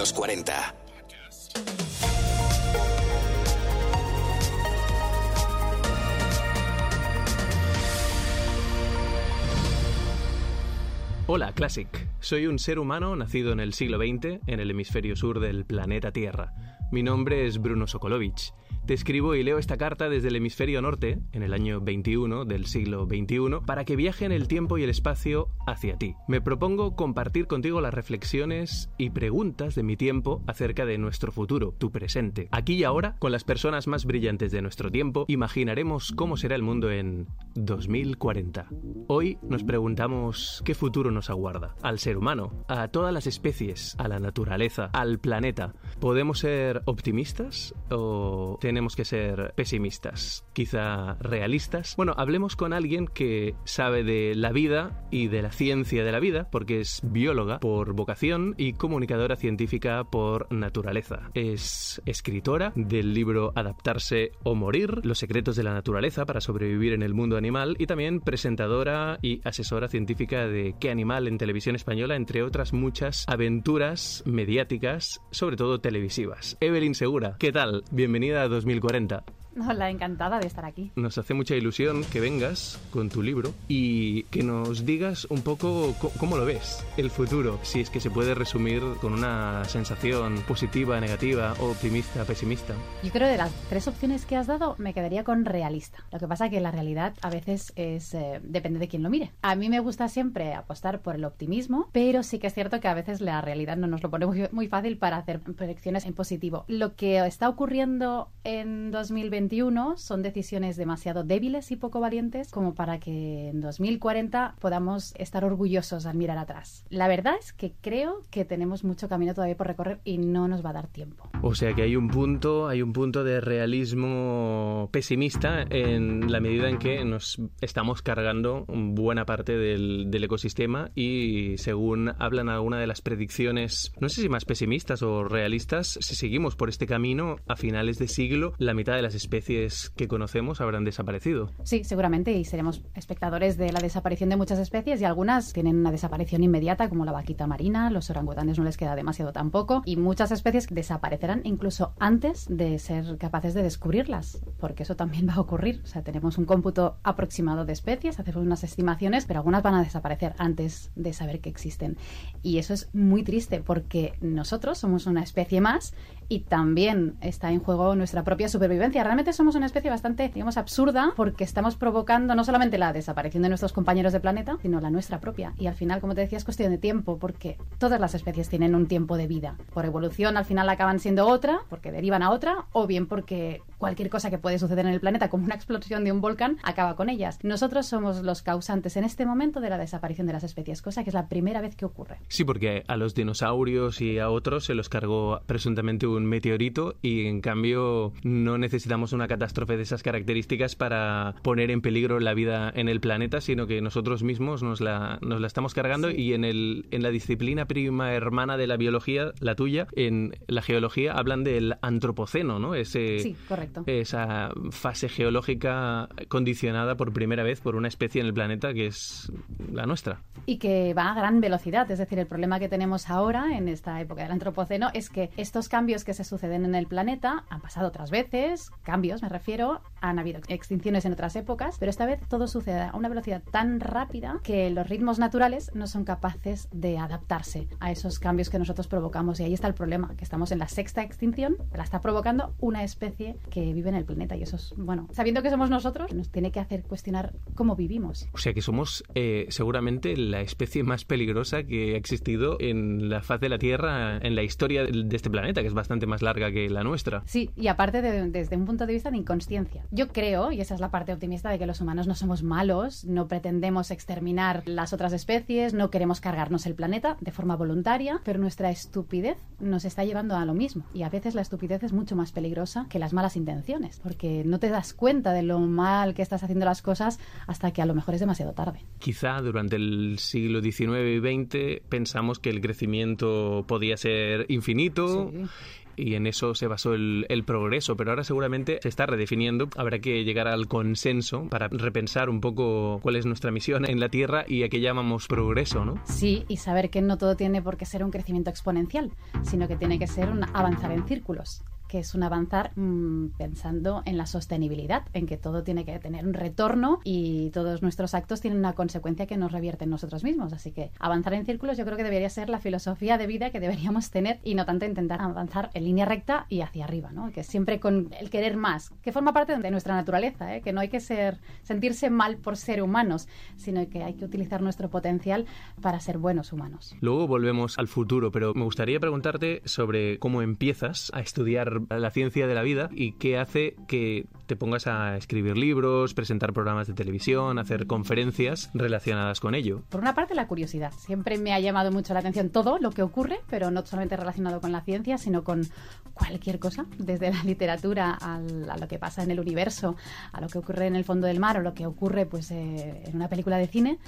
los 40. Hola, Classic. Soy un ser humano nacido en el siglo XX en el hemisferio sur del planeta Tierra. Mi nombre es Bruno Sokolovich te escribo y leo esta carta desde el hemisferio norte, en el año 21 del siglo XXI, para que viaje en el tiempo y el espacio hacia ti. Me propongo compartir contigo las reflexiones y preguntas de mi tiempo acerca de nuestro futuro, tu presente. Aquí y ahora, con las personas más brillantes de nuestro tiempo, imaginaremos cómo será el mundo en 2040. Hoy nos preguntamos qué futuro nos aguarda. Al ser humano, a todas las especies, a la naturaleza, al planeta. ¿Podemos ser optimistas o tenemos que ser pesimistas, quizá realistas. Bueno, hablemos con alguien que sabe de la vida y de la ciencia de la vida, porque es bióloga por vocación y comunicadora científica por naturaleza. Es escritora del libro Adaptarse o Morir, Los secretos de la naturaleza para sobrevivir en el mundo animal y también presentadora y asesora científica de Qué animal en televisión española, entre otras muchas aventuras mediáticas, sobre todo televisivas. Evelyn Segura, ¿qué tal? Bienvenida a 2040. Hola, encantada de estar aquí. Nos hace mucha ilusión que vengas con tu libro y que nos digas un poco cómo lo ves, el futuro, si es que se puede resumir con una sensación positiva, negativa, optimista, pesimista. Yo creo que de las tres opciones que has dado me quedaría con realista. Lo que pasa es que la realidad a veces es eh, depende de quién lo mire. A mí me gusta siempre apostar por el optimismo, pero sí que es cierto que a veces la realidad no nos lo pone muy, muy fácil para hacer proyecciones en positivo. Lo que está ocurriendo en 2020 son decisiones demasiado débiles y poco valientes como para que en 2040 podamos estar orgullosos al mirar atrás. La verdad es que creo que tenemos mucho camino todavía por recorrer y no nos va a dar tiempo. O sea que hay un punto, hay un punto de realismo pesimista en la medida en que nos estamos cargando buena parte del, del ecosistema y según hablan algunas de las predicciones, no sé si más pesimistas o realistas, si seguimos por este camino a finales de siglo, la mitad de las especies especies que conocemos habrán desaparecido. Sí, seguramente, y seremos espectadores de la desaparición de muchas especies y algunas tienen una desaparición inmediata, como la vaquita marina, los orangutanes no les queda demasiado tampoco, y muchas especies desaparecerán incluso antes de ser capaces de descubrirlas, porque eso también va a ocurrir. O sea, tenemos un cómputo aproximado de especies, hacemos unas estimaciones, pero algunas van a desaparecer antes de saber que existen. Y eso es muy triste, porque nosotros somos una especie más y también está en juego nuestra propia supervivencia. Realmente somos una especie bastante, digamos, absurda porque estamos provocando no solamente la desaparición de nuestros compañeros de planeta, sino la nuestra propia. Y al final, como te decía, es cuestión de tiempo porque todas las especies tienen un tiempo de vida. Por evolución, al final acaban siendo otra, porque derivan a otra, o bien porque cualquier cosa que puede suceder en el planeta, como una explosión de un volcán, acaba con ellas. Nosotros somos los causantes en este momento de la desaparición de las especies, cosa que es la primera vez que ocurre. Sí, porque a los dinosaurios y a otros se los cargó presuntamente un meteorito y en cambio no necesitamos una catástrofe de esas características para poner en peligro la vida en el planeta, sino que nosotros mismos nos la, nos la estamos cargando y en, el, en la disciplina prima hermana de la biología, la tuya, en la geología, hablan del antropoceno, ¿no? Ese, sí, correcto. Esa fase geológica condicionada por primera vez por una especie en el planeta que es la nuestra. Y que va a gran velocidad, es decir, el problema que tenemos ahora en esta época del antropoceno es que estos cambios que se suceden en el planeta han pasado otras veces, cambios me refiero, han habido extinciones en otras épocas, pero esta vez todo sucede a una velocidad tan rápida que los ritmos naturales no son capaces de adaptarse a esos cambios que nosotros provocamos. Y ahí está el problema, que estamos en la sexta extinción, la está provocando una especie que vive en el planeta. Y eso es, bueno, sabiendo que somos nosotros, nos tiene que hacer cuestionar cómo vivimos. O sea que somos eh, seguramente la especie más peligrosa que ha existido en la faz de la Tierra, en la historia de este planeta, que es bastante más larga que la nuestra. Sí, y aparte desde un punto de vista de inconsciencia. Yo creo, y esa es la parte optimista, de que los humanos no somos malos, no pretendemos exterminar las otras especies, no queremos cargarnos el planeta de forma voluntaria, pero nuestra estupidez nos está llevando a lo mismo. Y a veces la estupidez es mucho más peligrosa que las malas intenciones, porque no te das cuenta de lo mal que estás haciendo las cosas hasta que a lo mejor es demasiado tarde. Quizá durante el siglo XIX y XX pensamos que el crecimiento podía ser infinito y en eso se basó el, el, progreso, pero ahora seguramente se está redefiniendo. Habrá que llegar al consenso para repensar un poco cuál es nuestra misión en la Tierra y a qué llamamos progreso, ¿no? Sí, y saber que no todo tiene por qué ser un crecimiento exponencial, sino que tiene que ser un avanzar en círculos que es un avanzar mmm, pensando en la sostenibilidad, en que todo tiene que tener un retorno y todos nuestros actos tienen una consecuencia que nos revierte en nosotros mismos. Así que avanzar en círculos yo creo que debería ser la filosofía de vida que deberíamos tener y no tanto intentar avanzar en línea recta y hacia arriba, ¿no? que siempre con el querer más, que forma parte de nuestra naturaleza, ¿eh? que no hay que ser sentirse mal por ser humanos, sino que hay que utilizar nuestro potencial para ser buenos humanos. Luego volvemos al futuro, pero me gustaría preguntarte sobre cómo empiezas a estudiar la ciencia de la vida y qué hace que te pongas a escribir libros, presentar programas de televisión, hacer conferencias relacionadas con ello. Por una parte, la curiosidad. Siempre me ha llamado mucho la atención todo lo que ocurre, pero no solamente relacionado con la ciencia, sino con cualquier cosa, desde la literatura a lo que pasa en el universo, a lo que ocurre en el fondo del mar o lo que ocurre pues, eh, en una película de cine.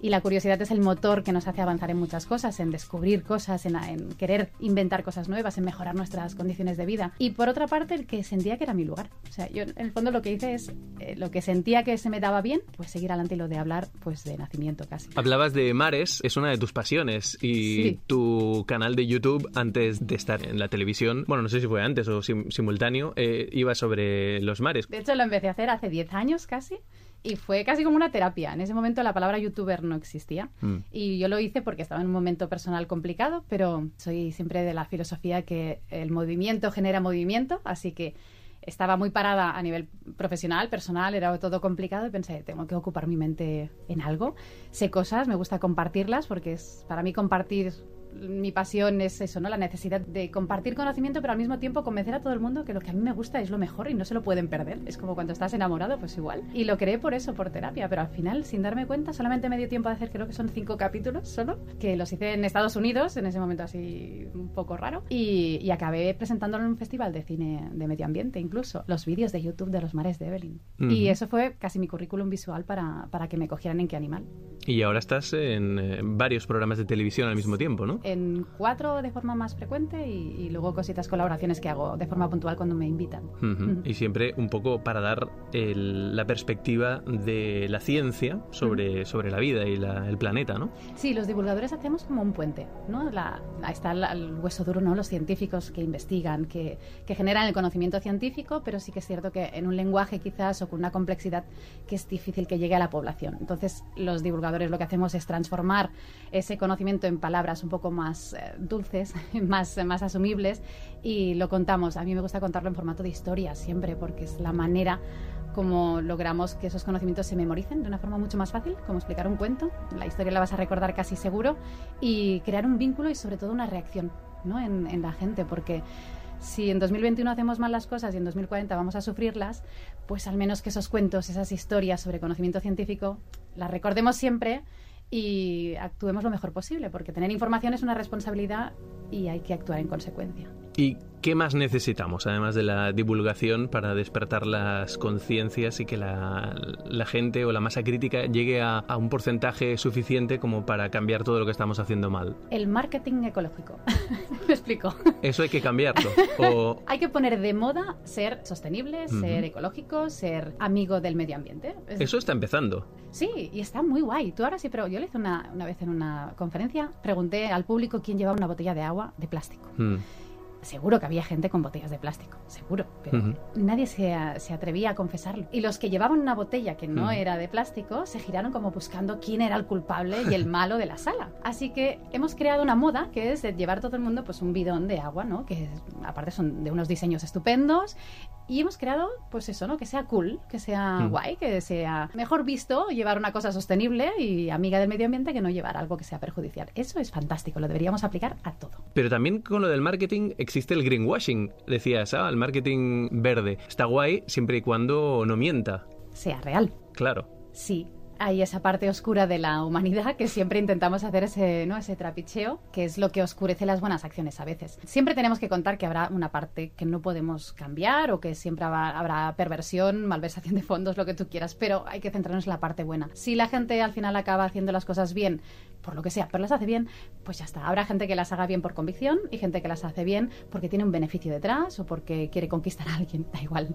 Y la curiosidad es el motor que nos hace avanzar en muchas cosas, en descubrir cosas, en, en querer inventar cosas nuevas, en mejorar nuestras condiciones de vida. Y por otra parte, el que sentía que era mi lugar. O sea, yo en el fondo lo que hice es eh, lo que sentía que se me daba bien, pues seguir adelante y lo de hablar, pues de nacimiento casi. Hablabas de mares, es una de tus pasiones y Sí. tu canal de YouTube antes de estar en la televisión, bueno, no sé si fue antes o sim- simultáneo, eh, iba sobre los mares. De hecho, lo empecé a hacer hace 10 años casi. Y fue casi como una terapia. En ese momento la palabra youtuber no existía. Mm. Y yo lo hice porque estaba en un momento personal complicado, pero soy siempre de la filosofía que el movimiento genera movimiento, así que estaba muy parada a nivel profesional, personal, era todo complicado y pensé, tengo que ocupar mi mente en algo. Sé cosas, me gusta compartirlas porque es para mí compartir mi pasión es eso, ¿no? La necesidad de compartir conocimiento, pero al mismo tiempo convencer a todo el mundo que lo que a mí me gusta es lo mejor y no se lo pueden perder. Es como cuando estás enamorado, pues igual. Y lo creé por eso, por terapia, pero al final, sin darme cuenta, solamente me dio tiempo de hacer, creo que son cinco capítulos solo, que los hice en Estados Unidos, en ese momento así un poco raro, y, y acabé presentándolo en un festival de cine de medio ambiente, incluso, los vídeos de YouTube de los mares de Evelyn. Y eso fue casi mi currículum visual para, para que me cogieran en qué animal. Y ahora estás en eh, varios programas de televisión al mismo tiempo, ¿no? En cuatro de forma más frecuente y, y luego cositas colaboraciones que hago de forma puntual cuando me invitan. Ujú. Y siempre un poco para dar el- la perspectiva de la ciencia sobre, sobre la vida y la- el planeta, ¿no? Sí, los divulgadores hacemos como un puente, ¿no? La, ahí está el, el hueso duro, ¿no? Los científicos que investigan, que, que generan el conocimiento científico, pero sí que es cierto que en un lenguaje quizás o con una complejidad que es difícil que llegue a la población. Entonces, los divulgadores lo que hacemos es transformar ese conocimiento en palabras un poco más eh, dulces, más, más asumibles y lo contamos. A mí me gusta contarlo en formato de historia siempre porque es la manera como logramos que esos conocimientos se memoricen de una forma mucho más fácil, como explicar un cuento. La historia la vas a recordar casi seguro y crear un vínculo y sobre todo una reacción ¿no? en, en la gente, porque si en 2021 hacemos mal las cosas y en 2040 vamos a sufrirlas, pues al menos que esos cuentos, esas historias sobre conocimiento científico, las recordemos siempre y actuemos lo mejor posible, porque tener información es una responsabilidad y hay que actuar en consecuencia. ¿Y qué más necesitamos, además de la divulgación, para despertar las conciencias y que la, la gente o la masa crítica llegue a, a un porcentaje suficiente como para cambiar todo lo que estamos haciendo mal? El marketing ecológico. Me explico. Eso hay que cambiarlo. O, Hay que poner de moda ser sostenible, ser ecológico, ser amigo del medio ambiente. Es- eso está empezando. Sí, y está muy guay. Tú ahora sí, pero yo le hice una, una vez en una conferencia, pregunté al público quién llevaba una botella de agua de plástico. Mm. Seguro que había gente con botellas de plástico, seguro, pero nadie se, a- se atrevía a confesarlo. Y los que llevaban una botella que no era de plástico se giraron como buscando quién era el culpable y el malo de la sala. Así que hemos creado una moda que es de llevar todo el mundo pues un bidón de agua, ¿no? Que aparte son de unos diseños estupendos y hemos creado pues eso, ¿no? Que sea cool, que sea Mm. guay, que sea mejor visto llevar una cosa sostenible y amiga del medio ambiente que no llevar algo que sea perjudicial. Eso es fantástico, lo deberíamos aplicar a todo. Pero también con lo del marketing existe el greenwashing. Decías, ah, el marketing verde. Está guay siempre y cuando no mienta. Sea real. Claro. Sí, hay esa parte oscura de la humanidad que siempre intentamos hacer ese, ¿no? ese trapicheo, que es lo que oscurece las buenas acciones a veces. Siempre tenemos que contar que habrá una parte que no podemos cambiar o que siempre habrá, habrá perversión, malversación de fondos, lo que tú quieras, pero hay que centrarnos en la parte buena. Si la gente al final acaba haciendo las cosas bien por lo que sea, pero las hace bien, pues ya está. Habrá gente que las haga bien por convicción y gente que las hace bien porque tiene un beneficio detrás o porque quiere conquistar a alguien, da igual.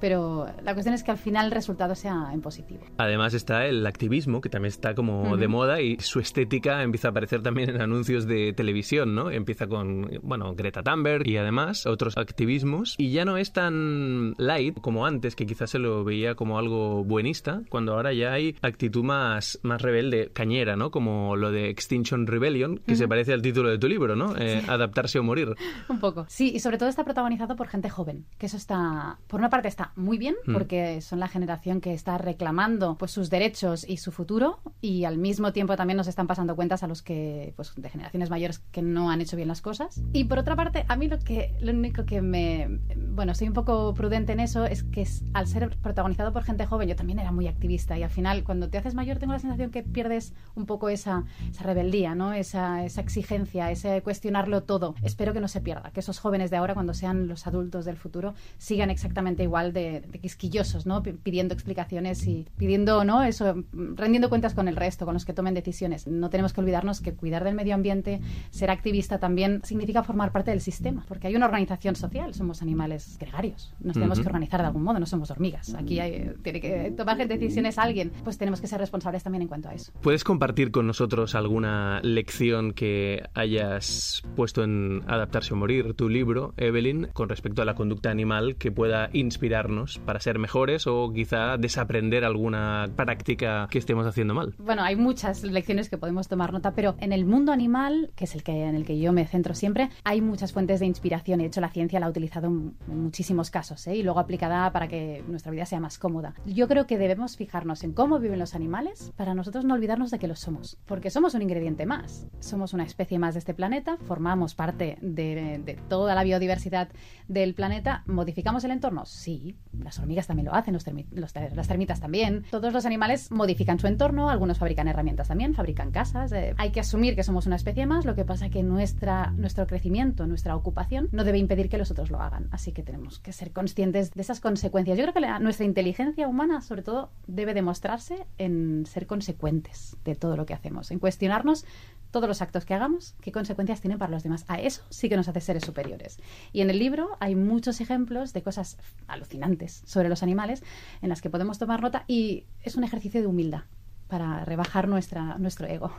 Pero la cuestión es que al final el resultado sea en positivo. Además está el activismo, que también está como de moda y su estética empieza a aparecer también en anuncios de televisión, ¿no? Empieza con, bueno, Greta Thunberg y además otros activismos y ya no es tan light como antes, que quizás se lo veía como algo buenista, cuando ahora ya hay actitud más, más rebelde, cañera, ¿no? Como lo de Extinction Rebellion, que se parece al título de tu libro, ¿no? Eh, adaptarse o morir. Un poco. Sí, y sobre todo está protagonizado por gente joven, que eso está, por una parte está muy bien, mm. porque son la generación que está reclamando pues sus derechos y su futuro, y al mismo tiempo también nos están pasando cuentas a los que, pues de generaciones mayores que no han hecho bien las cosas. Y por otra parte, a mí lo que, lo único que me, bueno, soy un poco prudente en eso, es que al ser protagonizado por gente joven, yo también era muy activista, y al final, cuando te haces mayor, tengo la sensación que pierdes un poco esa, esa rebeldía, ¿no? Esa, esa exigencia, ese cuestionarlo todo. Espero que no se pierda, que esos jóvenes de ahora, cuando sean los adultos del futuro, sigan exactamente igual de, quisquillosos, ¿no? Pidiendo explicaciones y pidiendo, ¿no? Eso, rendiendo cuentas con el resto, con los que tomen decisiones. No tenemos que olvidarnos que cuidar del medio ambiente, ser activista también significa formar parte del sistema, porque hay una organización social, somos animales gregarios, nos tenemos que organizar de algún modo, no somos hormigas. Aquí hay, tiene que tomar decisiones alguien, pues tenemos que ser responsables también en cuanto a eso. ¿Puedes compartir con nosotros alguna lección que hayas puesto en Adaptarse o Morir, tu libro, Evelyn, con respecto a la conducta animal que pueda inspirarnos para ser mejores o quizá desaprender alguna práctica que estemos haciendo mal? Bueno, hay muchas lecciones que podemos tomar nota, pero en el mundo animal, que es el que, en el que yo me centro siempre, hay muchas fuentes de inspiración. De hecho, la ciencia la ha utilizado en, muchísimos casos ¿eh? y luego aplicada para que nuestra vida sea más cómoda. Yo creo que debemos fijarnos en cómo viven los animales para nosotros no olvidarnos de que lo somos, somos un ingrediente más. Somos una especie más de este planeta, formamos parte de, toda la biodiversidad del planeta. ¿Modificamos el entorno? Sí, las hormigas también lo hacen, los, las termitas también. Todos los animales modifican su entorno, algunos fabrican herramientas también, fabrican casas. Eh, hay que asumir que somos una especie más, lo que pasa que nuestra, nuestro crecimiento, nuestra ocupación, no debe impedir que los otros lo hagan. Así que tenemos que ser conscientes de esas consecuencias. Yo creo que nuestra inteligencia humana, sobre todo, debe demostrarse en ser consecuentes de todo lo que hacemos, en cuestionarnos todos los actos que hagamos, qué consecuencias tienen para los demás. A eso sí que nos hace seres superiores. Y en el libro hay muchos ejemplos de cosas alucinantes sobre los animales en las que podemos tomar nota y es un ejercicio de humildad para rebajar nuestra, nuestro ego.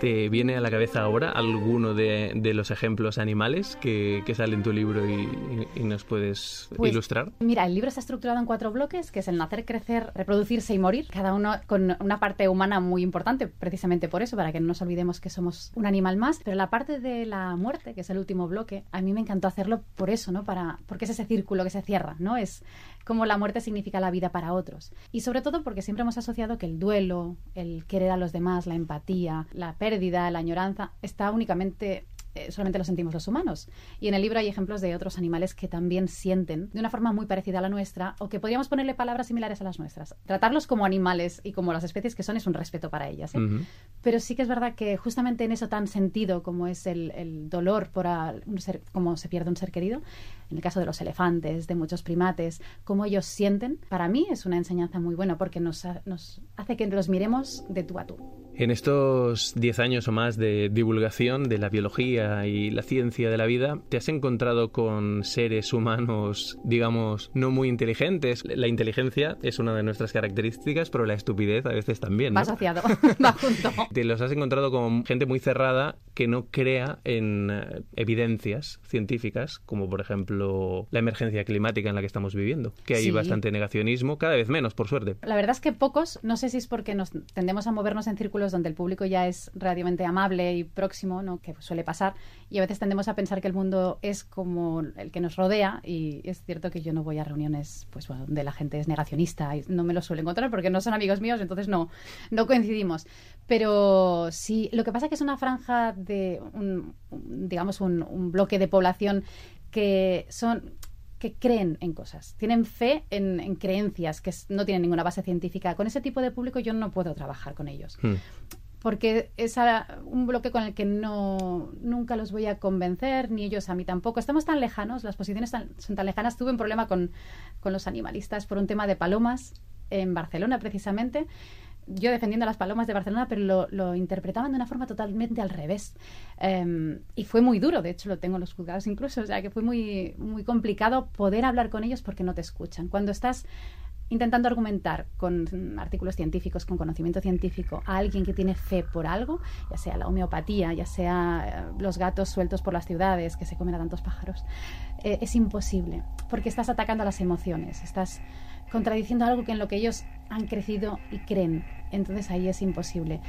¿Te viene a la cabeza ahora alguno de, los ejemplos animales que, que sale en tu libro y, nos puedes pues, ilustrar? Mira, el libro está estructurado en cuatro bloques, que es el nacer, crecer, reproducirse y morir, cada uno con una parte humana muy importante, precisamente por eso, para que no nos olvidemos que somos un animal más, pero la parte de la muerte, que es el último bloque, a mí me encantó hacerlo por eso, ¿no? Para, porque es ese círculo que se cierra, ¿no? Es como la muerte significa la vida para otros. Y sobre todo porque siempre hemos asociado que el duelo, el querer a los demás, la empatía, la pérdida, la añoranza, está únicamente eh, solamente lo sentimos los humanos. Y en el libro hay ejemplos de otros animales que también sienten de una forma muy parecida a la nuestra o que podríamos ponerle palabras similares a las nuestras. Tratarlos como animales y como las especies que son es un respeto para ellas. ¿eh? Pero sí que es verdad que justamente en eso tan sentido como es el, dolor por un ser, como se pierde un ser querido, en el caso de los elefantes, de muchos primates, cómo ellos sienten, para mí es una enseñanza muy buena porque nos, nos hace que los miremos de tú a tú. En estos 10 años o más de divulgación de la biología y la ciencia de la vida, ¿te has encontrado con seres humanos, digamos, no muy inteligentes? La inteligencia es una de nuestras características, pero la estupidez a veces también. ¿no? Va asociado, va junto. Te los has encontrado con gente muy cerrada que no crea en eh, evidencias científicas, como por ejemplo la emergencia climática en la que estamos viviendo, que hay bastante negacionismo, cada vez menos, por suerte. La verdad es que pocos, no sé si es porque nos tendemos a movernos en círculos donde el público ya es relativamente amable y próximo, ¿no? que suele pasar, y a veces tendemos a pensar que el mundo es como el que nos rodea, y es cierto que yo no voy a reuniones pues, donde la gente es negacionista, y no me lo suelo encontrar porque no son amigos míos, entonces no, no coincidimos. Pero sí, lo que pasa es que es una franja de, un, digamos, un, un bloque de población que son que creen en cosas, tienen fe en, creencias que no tienen ninguna base científica. Con ese tipo de público yo no puedo trabajar con ellos. Hmm. Porque es un bloque con el que no nunca los voy a convencer, ni ellos a mí tampoco. Estamos tan lejanos, las posiciones son tan lejanas. Tuve un problema con, con los animalistas por un tema de palomas en Barcelona, precisamente yo defendiendo a las palomas de Barcelona, pero lo, interpretaban de una forma totalmente al revés. Em, y fue muy duro, de hecho lo tengo en los juzgados incluso, o sea que fue muy, muy complicado poder hablar con ellos porque no te escuchan. Cuando estás intentando argumentar con artículos científicos, con conocimiento científico, a alguien que tiene fe por algo, ya sea la homeopatía, ya sea eh, los gatos sueltos por las ciudades que se comen a tantos pájaros, eh, es imposible, porque estás atacando a las emociones, estás contradiciendo algo que en lo que ellos han crecido y creen. Entonces ahí es imposible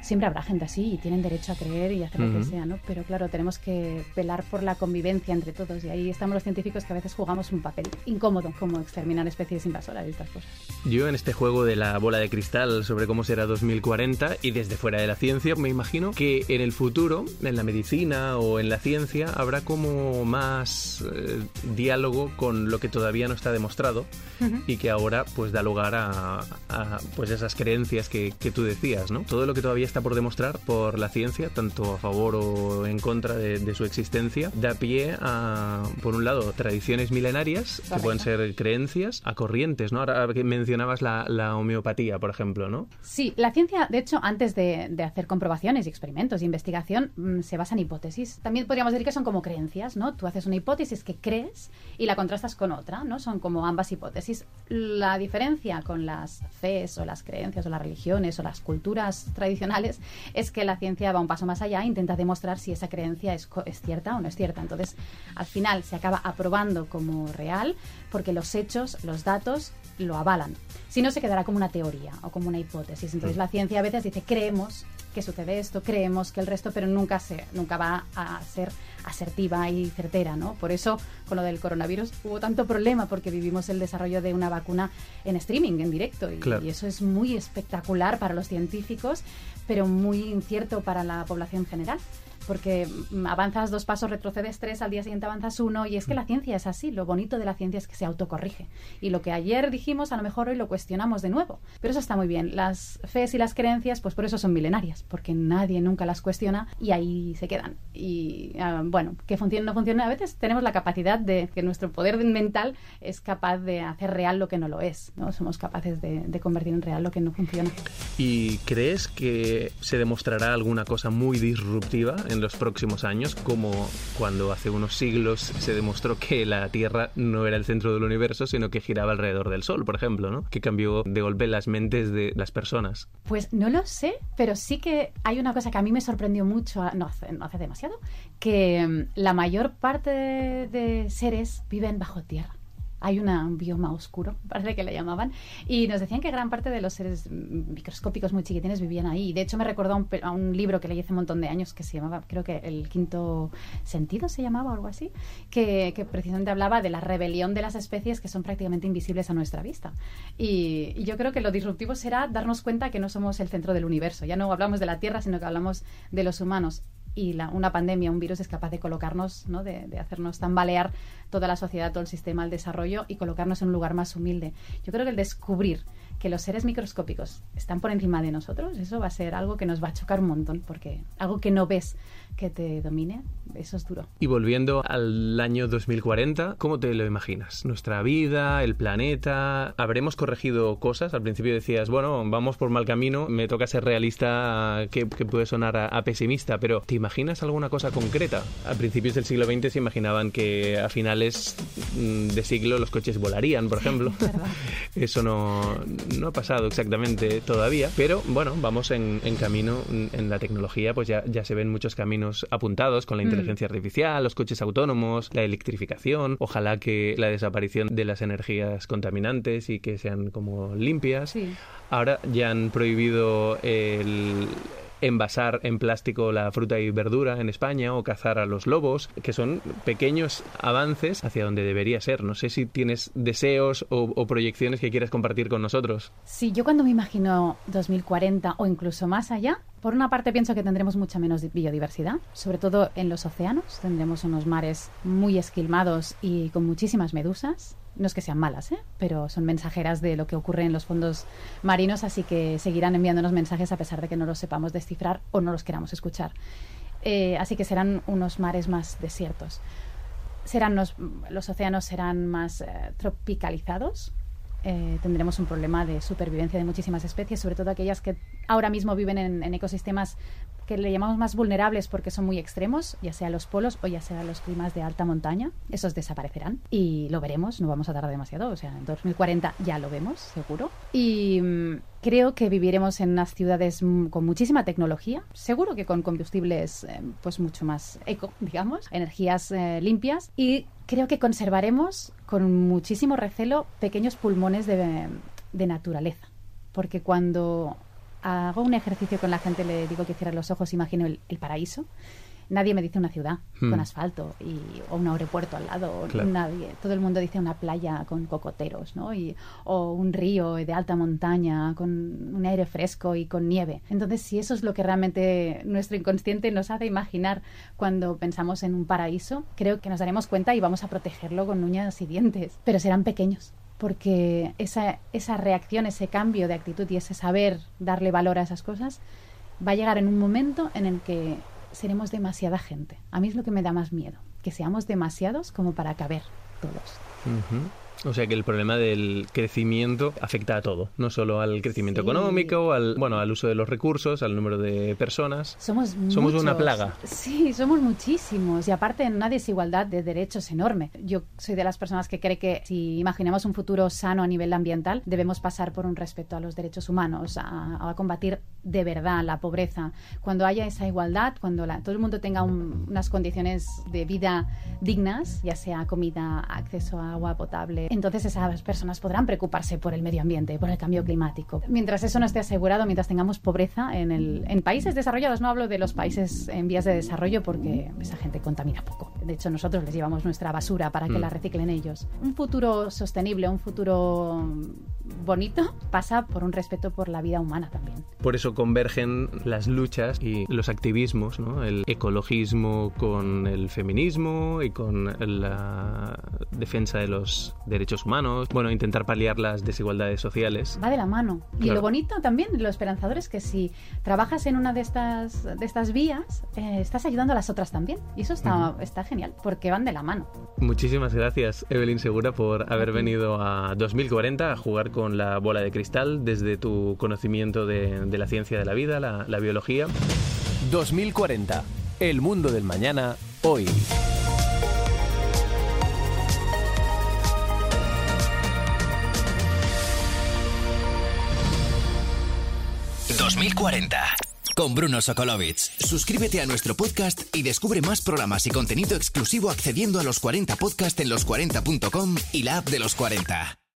siempre habrá gente así y tienen derecho a creer y hacer lo que sea, ¿no? Pero claro, tenemos que velar por la convivencia entre todos y ahí estamos los científicos que a veces jugamos un papel incómodo, como exterminar especies invasoras y estas cosas. Yo en este juego de la bola de cristal sobre cómo será 2040 y desde fuera de la ciencia, me imagino que en el futuro, en la medicina o en la ciencia, habrá como más eh, diálogo con lo que todavía no está demostrado y que ahora pues da lugar a, pues esas creencias que, que tú decías, ¿no? Todo lo que todavía está por demostrar por la ciencia, tanto a favor o en contra de, su existencia, da pie a, por un lado, tradiciones milenarias, que pueden ser creencias, a corrientes, ¿no? Ahora que mencionabas la, homeopatía, por ejemplo, ¿no? Sí, la ciencia, de hecho, antes de, hacer comprobaciones y experimentos y investigación, mm, se basa en hipótesis. También podríamos decir que son como creencias, ¿no? Tú haces una hipótesis que crees y la contrastas con otra, ¿no? Son como ambas hipótesis. La diferencia con las fees o las creencias o las religiones o las culturas tradicionales es que la ciencia va un paso más allá e intenta demostrar si esa creencia es, es cierta o no es cierta. Entonces, al final se acaba aprobando como real porque los hechos, los datos lo avalan. Si no, se quedará como una teoría o como una hipótesis. Entonces, la ciencia a veces dice, creemos que sucede esto, creemos que el resto, pero nunca, se, nunca va a ser asertiva y certera, ¿no? Por eso, con lo del coronavirus hubo tanto problema porque vivimos el desarrollo de una vacuna en streaming, en directo, y, y eso es muy espectacular para los científicos, pero muy incierto para la población general porque avanzas dos pasos, retrocedes tres, al día siguiente avanzas uno, y es que la ciencia es así, lo bonito de la ciencia es que se autocorrige. Y lo que ayer dijimos, a lo mejor hoy lo cuestionamos de nuevo. Pero eso está muy bien. Las fees y las creencias, pues por eso son milenarias, porque nadie nunca las cuestiona y ahí se quedan. Y ah, bueno, que funcione o no funcione, a veces tenemos la capacidad de que nuestro poder mental es capaz de hacer real lo que no lo es, ¿no? Somos capaces de, de convertir en real lo que no funciona. ¿Y crees que se demostrará alguna cosa muy disruptiva en los próximos años, como cuando hace unos siglos se demostró que la Tierra no era el centro del universo, sino que giraba alrededor del Sol, por ejemplo, ¿no? Que cambió de golpe las mentes de las personas. Pues no lo sé, pero sí que hay una cosa que a mí me sorprendió mucho, no hace, no hace demasiado, que mm, la mayor parte de seres viven bajo tierra hay un bioma oscuro, parece que le llamaban, y nos decían que gran parte de los seres microscópicos muy chiquitines vivían ahí. De hecho, me recordó a un, libro que leí hace un montón de años que se llamaba, creo que El Quinto Sentido se llamaba o algo así, que, precisamente hablaba de la rebelión de las especies que son prácticamente invisibles a nuestra vista. Y, y yo creo que lo disruptivo será darnos cuenta que no somos el centro del universo. Ya no hablamos de la Tierra, sino que hablamos de los humanos y una pandemia, un virus es capaz de colocarnos, ¿no? de, de, hacernos tambalear toda la sociedad, todo el sistema, el desarrollo y colocarnos en un lugar más humilde. Yo creo que el descubrir que los seres microscópicos están por encima de nosotros, eso va a ser algo que nos va a chocar un montón, porque algo que no ves que te domine, eso es duro. Y volviendo al año 2040, ¿cómo te lo imaginas? Nuestra vida, el planeta, ¿habremos corregido cosas? Al principio decías, bueno, vamos por mal camino, me toca ser realista, que, puede sonar a, pesimista, pero ¿te imaginas alguna cosa concreta? A principios del siglo XX se imaginaban que a finales mm, de siglo los coches volarían, por ejemplo. eso no, no, ha pasado exactamente todavía, pero bueno, vamos en, camino, en la tecnología, pues ya, ya se ven muchos caminos apuntados con la mm. inteligencia artificial, los coches autónomos, la electrificación, ojalá que la desaparición de las energías contaminantes y que sean como limpias. Ahora ya han prohibido el envasar en plástico la fruta y verdura en España o cazar a los lobos, que son pequeños avances hacia donde debería ser. No sé si tienes deseos o, proyecciones que quieras compartir con nosotros. Sí, yo cuando me imagino 2040 o incluso más allá, por una parte pienso que tendremos mucha menos biodiversidad, sobre todo en los océanos. Tendremos unos mares muy esquilmados y con muchísimas medusas no es que sean malas, ¿eh? pero son mensajeras de lo que ocurre en los fondos marinos, así que seguirán enviándonos mensajes a pesar de que no los sepamos descifrar o no los queramos escuchar. Eh, así que serán unos mares más desiertos. Serán los, océanos serán más eh, tropicalizados, eh, tendremos un problema de supervivencia de muchísimas especies, sobre todo aquellas que ahora mismo viven en, en ecosistemas que le llamamos más vulnerables porque son muy extremos, ya sea los polos o ya sea los climas de alta montaña. Esos desaparecerán y lo veremos, no vamos a tardar demasiado, o sea, en 2040 ya lo vemos, seguro. Y mm, creo que viviremos en unas ciudades mm, con muchísima tecnología, seguro que con combustibles eh, pues mucho más eco, digamos, energías eh, limpias y creo que conservaremos con muchísimo recelo pequeños pulmones de, de naturaleza. Porque cuando hago un ejercicio con la gente, le digo que cierre los ojos, imagino el, el paraíso. Nadie me dice una ciudad Hmm. con asfalto y, o un aeropuerto al lado. Claro. Nadie. Todo el mundo dice una playa con cocoteros, ¿no? Y, o un río de alta montaña con un aire fresco y con nieve. Entonces, si eso es lo que realmente nuestro inconsciente nos hace imaginar cuando pensamos en un paraíso, creo que nos daremos cuenta y vamos a protegerlo con uñas y dientes. Pero serán pequeños porque esa, esa reacción, ese cambio de actitud y ese saber darle valor a esas cosas va a llegar en un momento en el que seremos demasiada gente. A mí es lo que me da más miedo, que seamos demasiados como para caber todos. O sea que el problema del crecimiento afecta a todo, no solo al crecimiento Sí. económico, al bueno, al uso de los recursos, al número de personas. Somos Somos una muchos. plaga. Sí, somos muchísimos y aparte en una desigualdad de derechos enorme. Yo soy de las personas que cree que si imaginamos un futuro sano a nivel ambiental, debemos pasar por un respeto a los derechos humanos, a, a combatir de verdad la pobreza. Cuando haya esa igualdad, cuando la- todo el mundo tenga un- unas condiciones de vida dignas, ya sea comida, acceso a agua potable, entonces esas personas podrán preocuparse por el medio ambiente, por el cambio climático. Mientras eso no esté asegurado, mientras tengamos pobreza en, el, en países desarrollados, no hablo de los países en vías de desarrollo porque esa gente contamina poco. De hecho, nosotros les llevamos nuestra basura para que Mm. la reciclen ellos. Un futuro sostenible, un futuro bonito, pasa por un respeto por la vida humana también. Por eso convergen las luchas y los activismos, ¿no? El ecologismo con el feminismo y con la defensa de los derechos humanos. Bueno, intentar paliar las desigualdades sociales. Va de la mano. Y Claro. lo bonito también, lo esperanzador es que si trabajas en una de estas, de estas vías, eh, estás ayudando a las otras también. Y eso está, está genial, porque van de la mano. Muchísimas gracias, Evelyn Segura, por haber venido a 2040 a jugar con la bola de cristal desde tu conocimiento de, de la ciencia de la vida, la, la biología. 2040. El mundo del mañana, hoy. ...2040... Con Bruno Sokolovic. Suscríbete a nuestro podcast y descubre más programas y contenido exclusivo accediendo a los 40 podcast en los40.com y la app de los 40.